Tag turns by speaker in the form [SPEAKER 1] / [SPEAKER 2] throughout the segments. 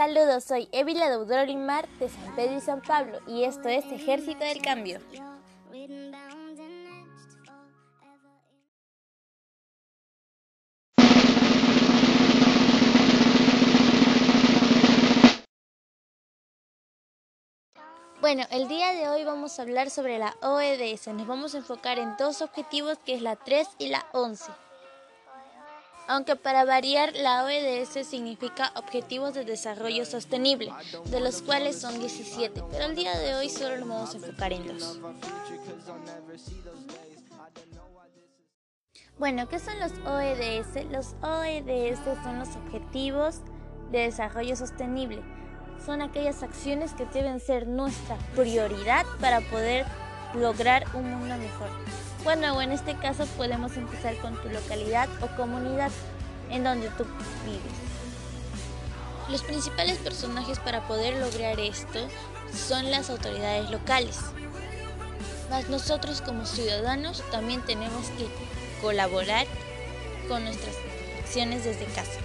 [SPEAKER 1] Saludos, soy Evila Daudorimar de San Pedro y San Pablo y esto es Ejército del Cambio. Bueno, el día de hoy vamos a hablar sobre la OEDS. Nos vamos a enfocar en dos objetivos que es la 3 y la 11. Aunque para variar la OEDS significa Objetivos de Desarrollo Sostenible, de los cuales son 17, pero el día de hoy solo nos vamos a enfocar en dos. Bueno, ¿qué son los OEDS? Los OEDS son los Objetivos de Desarrollo Sostenible son aquellas acciones que deben ser nuestra prioridad para poder lograr un mundo mejor. Bueno, en este caso podemos empezar con tu localidad o comunidad en donde tú vives. Los principales personajes para poder lograr esto son las autoridades locales. Mas nosotros como ciudadanos también tenemos que colaborar con nuestras acciones desde casa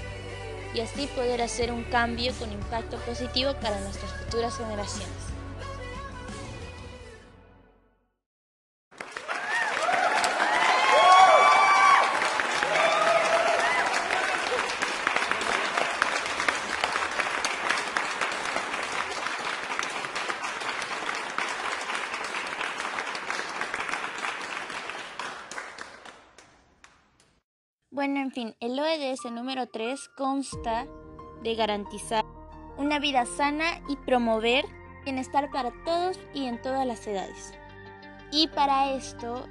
[SPEAKER 1] y así poder hacer un cambio con impacto positivo para nuestras futuras generaciones. Bueno, en fin, el OEDS número 3 consta de garantizar una vida sana y promover bienestar para todos y en todas las edades. Y para esto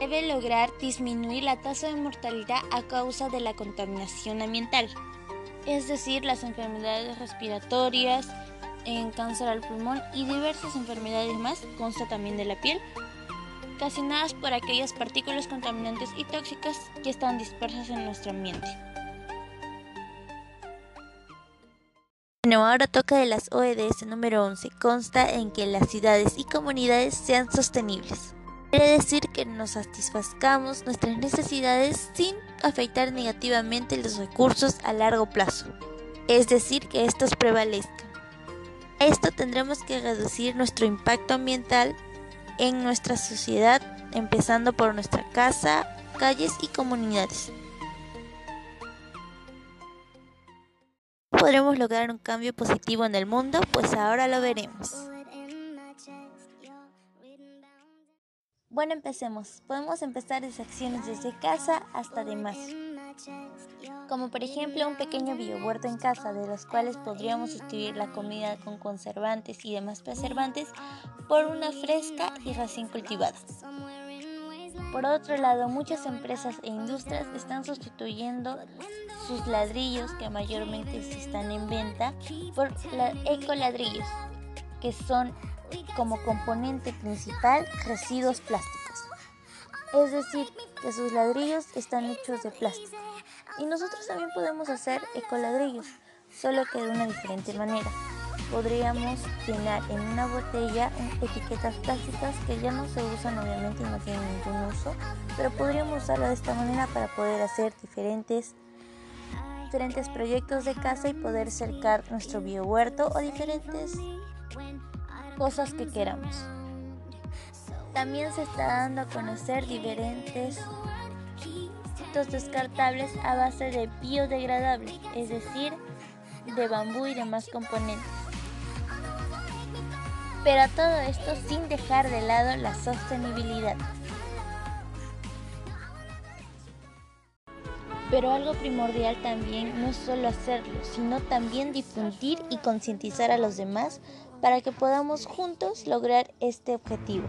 [SPEAKER 1] debe lograr disminuir la tasa de mortalidad a causa de la contaminación ambiental, es decir, las enfermedades respiratorias, en cáncer al pulmón y diversas enfermedades más, consta también de la piel, ocasionadas por aquellas partículas contaminantes y tóxicas que están dispersas en nuestro ambiente. Bueno, ahora toca de las OEDS número 11. Consta en que las ciudades y comunidades sean sostenibles. Quiere decir que nos satisfazcamos nuestras necesidades sin afectar negativamente los recursos a largo plazo. Es decir, que estos prevalezcan. Esto tendremos que reducir nuestro impacto ambiental en nuestra sociedad, empezando por nuestra casa, calles y comunidades. ¿Podremos lograr un cambio positivo en el mundo? Pues ahora lo veremos. Bueno, empecemos. Podemos empezar desde acciones desde casa hasta demás como por ejemplo un pequeño biohuerto en casa, de los cuales podríamos sustituir la comida con conservantes y demás preservantes por una fresca y recién cultivada. Por otro lado, muchas empresas e industrias están sustituyendo sus ladrillos, que mayormente están en venta, por ecoladrillos, que son como componente principal residuos plásticos. Es decir, que sus ladrillos están hechos de plástico. Y nosotros también podemos hacer ecoladrillos, solo que de una diferente manera. Podríamos llenar en una botella etiquetas plásticas que ya no se usan obviamente y no tienen ningún uso, pero podríamos usarlo de esta manera para poder hacer diferentes diferentes proyectos de casa y poder cercar nuestro biohuerto o diferentes cosas que queramos. También se está dando a conocer diferentes descartables a base de biodegradable, es decir, de bambú y demás componentes. Pero todo esto sin dejar de lado la sostenibilidad. Pero algo primordial también no es solo hacerlo, sino también difundir y concientizar a los demás para que podamos juntos lograr este objetivo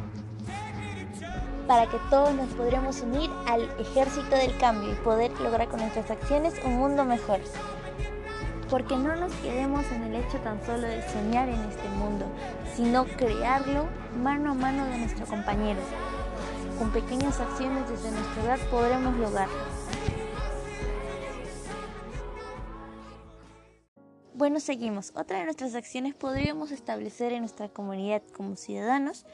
[SPEAKER 1] para que todos nos podremos unir al ejército del cambio y poder lograr con nuestras acciones un mundo mejor. Porque no nos quedemos en el hecho tan solo de soñar en este mundo, sino crearlo mano a mano de nuestros compañeros. Con pequeñas acciones desde nuestra edad podremos lograrlo. Bueno, seguimos. Otra de nuestras acciones podríamos establecer en nuestra comunidad como ciudadanos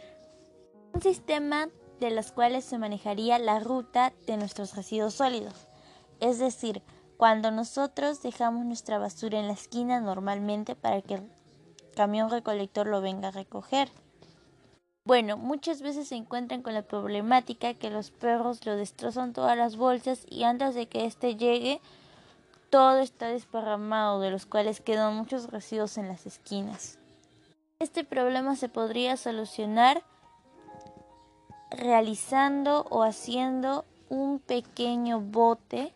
[SPEAKER 1] un sistema de las cuales se manejaría la ruta de nuestros residuos sólidos. Es decir, cuando nosotros dejamos nuestra basura en la esquina normalmente para que el camión recolector lo venga a recoger. Bueno, muchas veces se encuentran con la problemática que los perros lo destrozan todas las bolsas y antes de que éste llegue todo está desparramado, de los cuales quedan muchos residuos en las esquinas. Este problema se podría solucionar realizando o haciendo un pequeño bote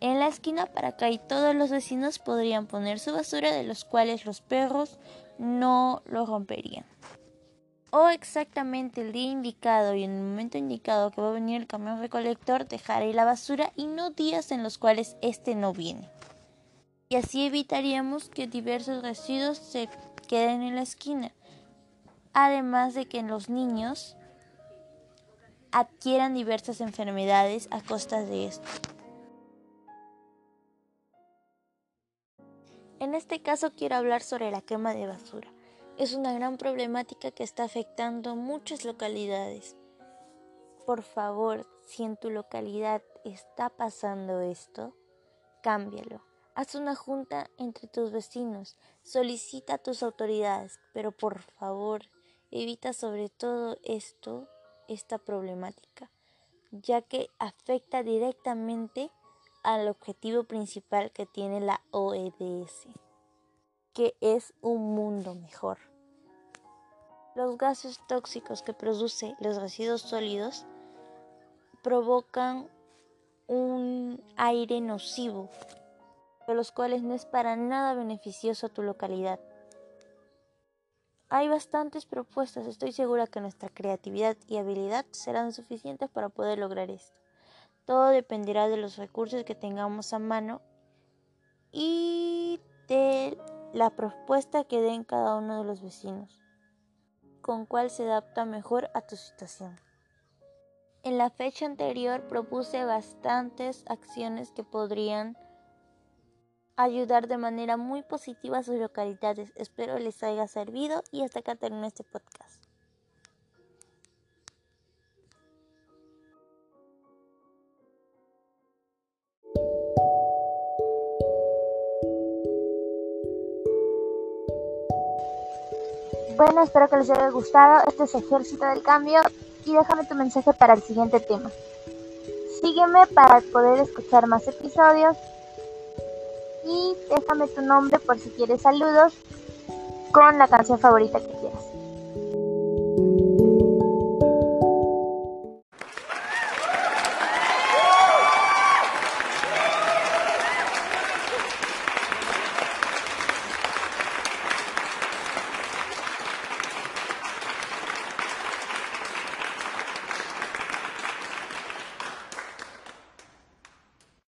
[SPEAKER 1] en la esquina para que ahí todos los vecinos podrían poner su basura de los cuales los perros no lo romperían. O exactamente el día indicado y en el momento indicado que va a venir el camión recolector, dejar ahí la basura y no días en los cuales este no viene. Y así evitaríamos que diversos residuos se queden en la esquina. Además de que los niños adquieran diversas enfermedades a costa de esto. En este caso quiero hablar sobre la quema de basura. Es una gran problemática que está afectando muchas localidades. Por favor, si en tu localidad está pasando esto, cámbialo. Haz una junta entre tus vecinos, solicita a tus autoridades, pero por favor, evita sobre todo esto esta problemática, ya que afecta directamente al objetivo principal que tiene la OEDS, que es un mundo mejor. Los gases tóxicos que produce los residuos sólidos provocan un aire nocivo, de los cuales no es para nada beneficioso a tu localidad. Hay bastantes propuestas, estoy segura que nuestra creatividad y habilidad serán suficientes para poder lograr esto. Todo dependerá de los recursos que tengamos a mano y de la propuesta que den cada uno de los vecinos, con cuál se adapta mejor a tu situación. En la fecha anterior propuse bastantes acciones que podrían ayudar de manera muy positiva a sus localidades. Espero les haya servido y hasta acá termino este podcast. Bueno, espero que les haya gustado. Este es Ejército del Cambio y déjame tu mensaje para el siguiente tema. Sígueme para poder escuchar más episodios y déjame tu nombre por si quieres saludos con la canción favorita que quieras.